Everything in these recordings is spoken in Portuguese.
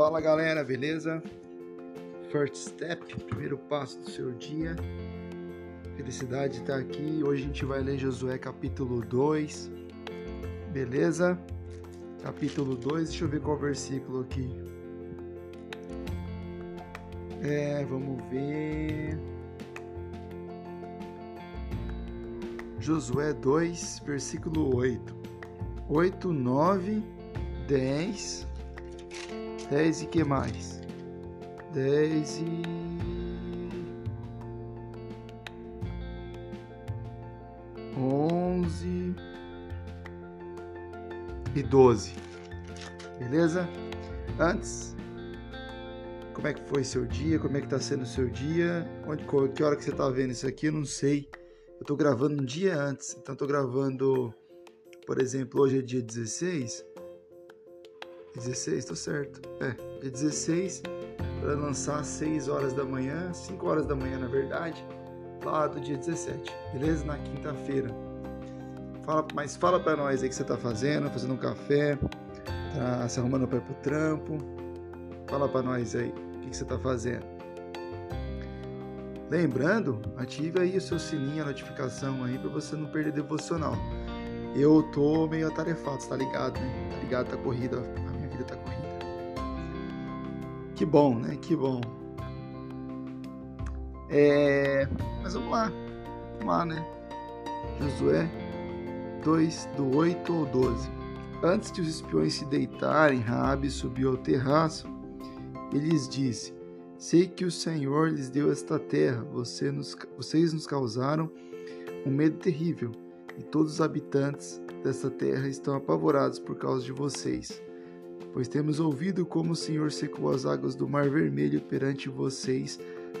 Fala galera, beleza? First step, primeiro passo do seu dia. Felicidade de estar aqui. Hoje a gente vai ler Josué capítulo 2. Beleza? Capítulo 2, deixa eu ver qual versículo aqui. É, vamos ver. Josué 2, versículo 8. 8, 9, 10. 10 e que mais? 10 e. Onze e doze, beleza? Antes, como é que foi seu dia? Como é que tá sendo o seu dia? Onde, que hora que você tá vendo isso aqui? Eu não sei. Eu tô gravando um dia antes, então tô gravando, por exemplo, hoje é dia 16. 16, tô certo. É, dia 16 para lançar às 6 horas da manhã, 5 horas da manhã na verdade, lá do dia 17, beleza? Na quinta-feira. Fala, mas fala para nós aí que você tá fazendo, fazendo um café, tá se arrumando para ir pro trampo. Fala para nós aí o que você tá fazendo. Lembrando, ative aí o seu sininho, a notificação aí para você não perder devocional. Eu tô meio atarefado, tá ligado, né? Tá ligado, tá corrida, vida tá corrida. Que bom, né? Que bom. É... Mas vamos lá, vamos lá, né? Josué 2, do 8 ao 12. Antes de os espiões se deitarem, Raabe subiu ao terraço e lhes disse: Sei que o Senhor lhes deu esta terra, você nos, vocês nos causaram um medo terrível, e todos os habitantes desta terra estão apavorados por causa de vocês. Pois temos ouvido como o Senhor secou as águas do Mar Vermelho perante vocês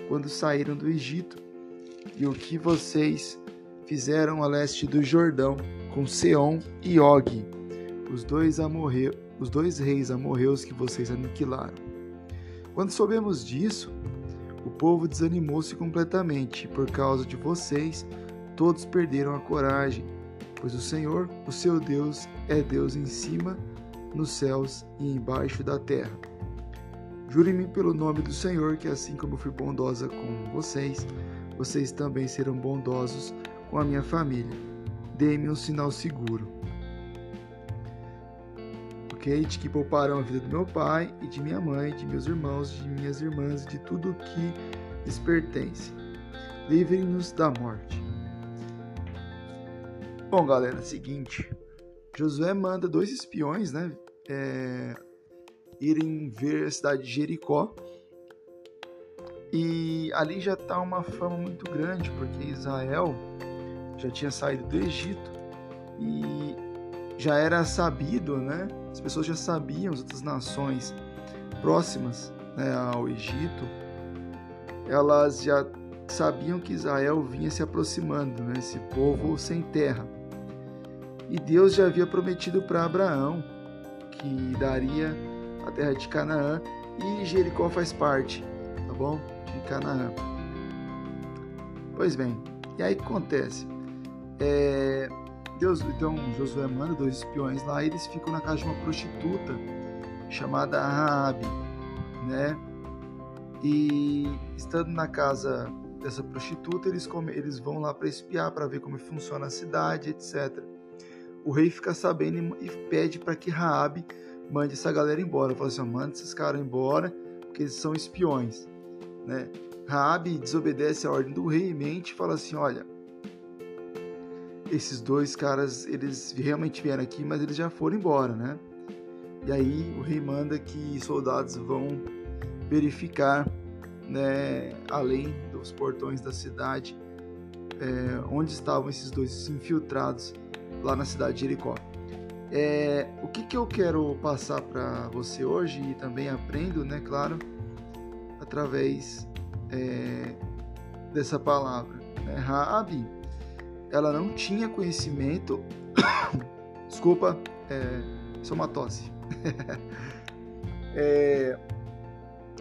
quando saíram do Egito, e o que vocês fizeram a leste do Jordão com Seom e Og, os dois, amorreu, os dois reis amorreus que vocês aniquilaram. Quando soubemos disso, o povo desanimou-se completamente, por causa de vocês, todos perderam a coragem, pois o Senhor, o seu Deus, é Deus em cima, nos céus e embaixo da terra. Jure-me pelo nome do Senhor que, assim como fui bondosa com vocês, vocês também serão bondosos com a minha família. Dê-me um sinal seguro. Ok? De que pouparão a vida do meu pai e de minha mãe, de meus irmãos, de minhas irmãs, de tudo o que lhes pertence. Livre-nos da morte. Bom, galera, é seguinte. Josué manda dois espiões, né? É, irem ver a cidade de Jericó. E ali já está uma fama muito grande, porque Israel já tinha saído do Egito e já era sabido, né? As pessoas já sabiam, as outras nações próximas né, ao Egito, elas já sabiam que Israel vinha se aproximando, né? Esse povo sem terra. E Deus já havia prometido para Abraão que daria a terra de Canaã e Jericó faz parte, tá bom? De Canaã. Pois bem, e aí o que acontece? É, Deus, então Josué manda dois espiões lá e eles ficam na casa de uma prostituta chamada Raabe, né? E estando na casa dessa prostituta, eles, come, eles vão lá para espiar, para ver como funciona a cidade, etc. O rei fica sabendo e pede para que Raabe mande essa galera embora. Fala assim, manda esses caras embora, porque eles são espiões, né? Raabe desobedece a ordem do rei e mente fala assim, olha, esses dois caras, eles realmente vieram aqui, mas eles já foram embora, né? E aí o rei manda que soldados vão verificar, né, além dos portões da cidade, é, onde estavam esses dois infiltrados lá na cidade de Jericó. É, o que, que eu quero passar para você hoje e também aprendo, né, claro, através é, dessa palavra. Né? Raabe, ela não tinha conhecimento. Desculpa, é, isso é uma tosse. é,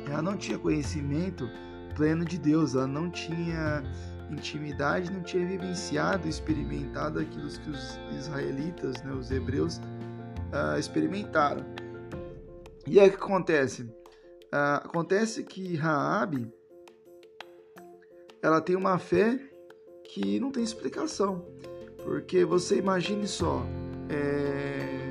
ela não tinha conhecimento pleno de Deus, ela não tinha intimidade, não tinha vivenciado, experimentado aquilo que os israelitas, né, os hebreus, uh, experimentaram. E aí o que acontece? Ah, acontece que Raabe ela tem uma fé que não tem explicação, porque você imagine só, é,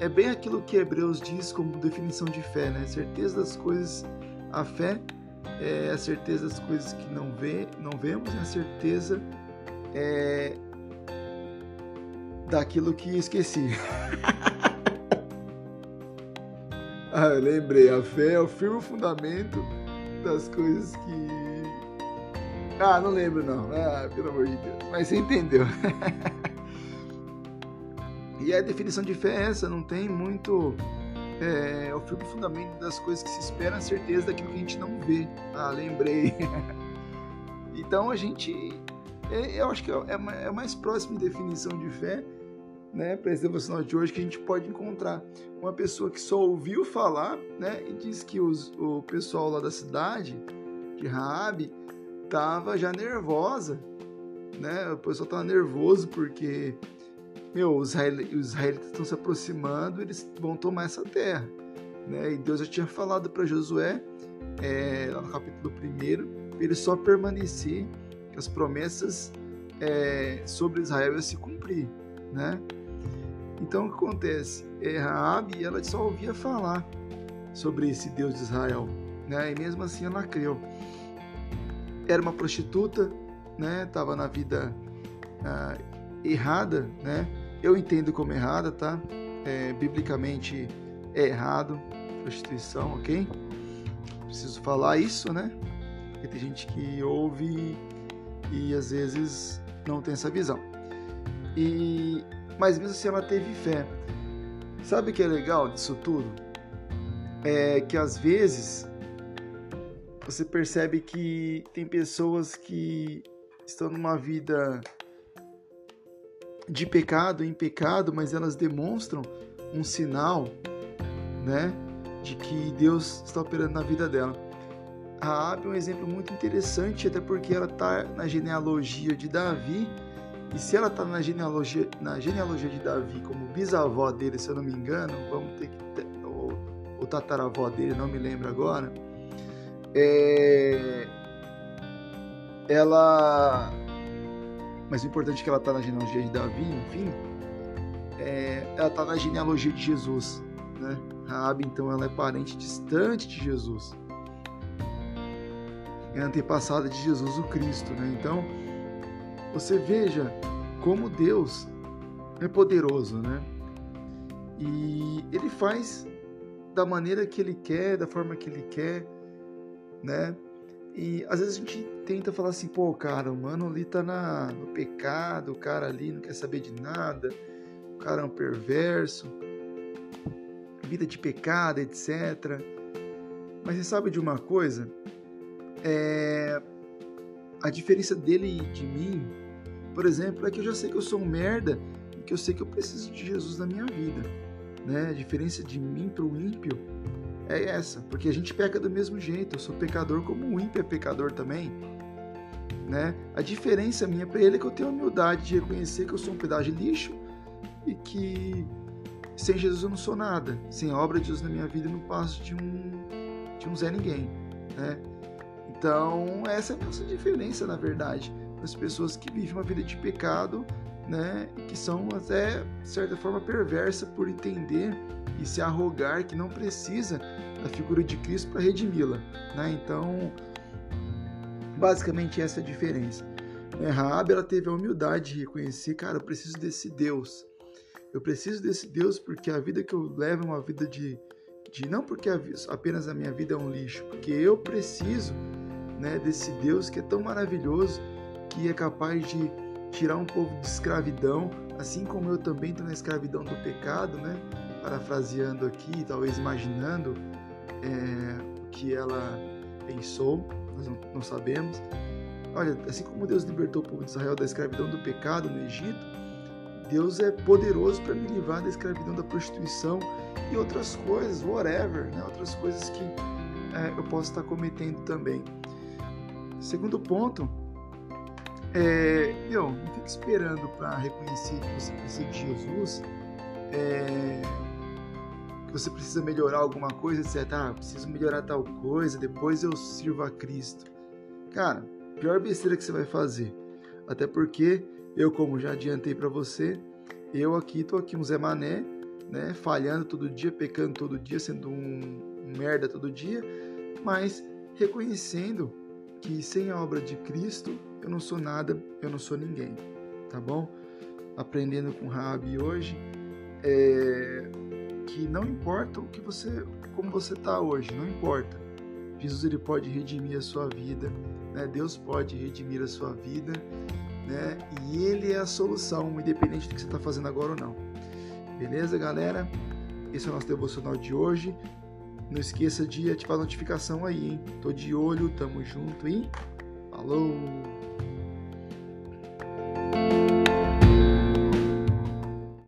é bem aquilo que Hebreus diz como definição de fé, né? Certeza das coisas, a fé é a certeza das coisas que não vê, não vemos, e a certeza é daquilo que esqueci. ah, eu lembrei, a fé é o firme fundamento das coisas que ah, não lembro não. Ah, pelo amor de Deus. Mas você entendeu. e a definição de fé é essa, não tem muito. É, o firme fundamento das coisas que se espera, a certeza daquilo que a gente não vê. Ah, lembrei. então a gente. É, eu acho que é, é, é mais próxima de definição de fé, né, para esse devocional de hoje, que a gente pode encontrar uma pessoa que só ouviu falar, né, e diz que os, o pessoal lá da cidade, de Raabe, tava já nervosa, né? O pessoal tava nervoso porque, meu, os israelitas estão se aproximando, eles vão tomar essa terra, né? E Deus já tinha falado para Josué, é, lá no capítulo 1, ele só permanecer, que as promessas é, sobre Israel iam se cumprir, né? Então o que acontece? É, Raabe, ela só ouvia falar sobre esse Deus de Israel, né? E mesmo assim ela creu era uma prostituta, né? Tava na vida ah, errada, né? Eu entendo como errada, tá? É, biblicamente é errado prostituição, ok? Preciso falar isso, né? Porque tem gente que ouve e, às vezes não tem essa visão. E mas mesmo assim ela teve fé. Sabe o que é legal disso tudo? É que às vezes você percebe que tem pessoas que estão numa vida de pecado em pecado, mas elas demonstram um sinal, né, de que Deus está operando na vida dela. A Abby é um exemplo muito interessante, até porque ela está na genealogia de Davi, e se ela está na genealogia, na genealogia de Davi como bisavó dele, se eu não me engano, vamos ter que ou, ou tataravó dele, não me lembro agora é, ela. Mas o importante é que ela está na genealogia de Davi, enfim. É, ela está na genealogia de Jesus. Né? Rabi, então, ela é parente distante de Jesus. É antepassada de Jesus o Cristo. Né? Então, você veja como Deus é poderoso, né? E ele faz da maneira que ele quer, da forma que ele quer né? E às vezes a gente tenta falar assim, pô, cara, o mano ali tá na, no pecado, o cara ali não quer saber de nada, o cara é um perverso, vida de pecado, etc. Mas você sabe de uma coisa? É... A diferença dele e de mim, por exemplo, é que eu já sei que eu sou um merda e que eu sei que eu preciso de Jesus na minha vida. Né? A diferença de mim para o ímpio é essa, porque a gente peca do mesmo jeito. Eu sou pecador como o ímpio é pecador também. Né? A diferença minha para ele é que eu tenho a humildade de reconhecer que eu sou um pedaço de lixo e que sem Jesus eu não sou nada. Sem a obra de Jesus na minha vida eu não passo de um, de um Zé Ninguém. Né? Então, essa é a nossa diferença, na verdade. As pessoas que vivem uma vida de pecado né, que são até, de certa forma, perversa por entender e se arrogar que não precisa da figura de Cristo para redimi-la. Né? Então, basicamente essa é a diferença. Né? Raab, ela teve a humildade de reconhecer, cara, eu preciso desse Deus. Eu preciso desse Deus porque a vida que eu levo é uma vida de, de não porque a, apenas a minha vida é um lixo, porque eu preciso né, desse Deus que é tão maravilhoso, que é capaz de tirar um povo de escravidão, assim como eu também estou na escravidão do pecado, né? Parafraseando aqui, talvez imaginando é, o que ela pensou, nós não, não sabemos. Olha, assim como Deus libertou o povo de Israel da escravidão do pecado no Egito, Deus é poderoso para me livrar da escravidão da prostituição e outras coisas, whatever, né? outras coisas que é, eu posso estar cometendo também. Segundo ponto, é, meu, não fique esperando para reconhecer que você precisa de Jesus, é, que você precisa melhorar alguma coisa, etc. Ah, preciso melhorar tal coisa, depois eu sirvo a Cristo. Cara, pior besteira que você vai fazer. Até porque eu, como já adiantei para você, eu aqui tô aqui um Zé Mané, né, falhando todo dia, pecando todo dia, sendo um merda todo dia, mas reconhecendo que sem a obra de Cristo eu não sou nada, eu não sou ninguém, tá bom? Aprendendo com Rabi hoje, é, que não importa o que você, como você está hoje, não importa. Jesus ele pode redimir a sua vida, né? Deus pode redimir a sua vida, né? E Ele é a solução, independente do que você está fazendo agora ou não. Beleza, galera? Esse é o nosso devocional de hoje. Não esqueça de ativar a notificação aí, hein? Tô de olho, tamo junto e falou!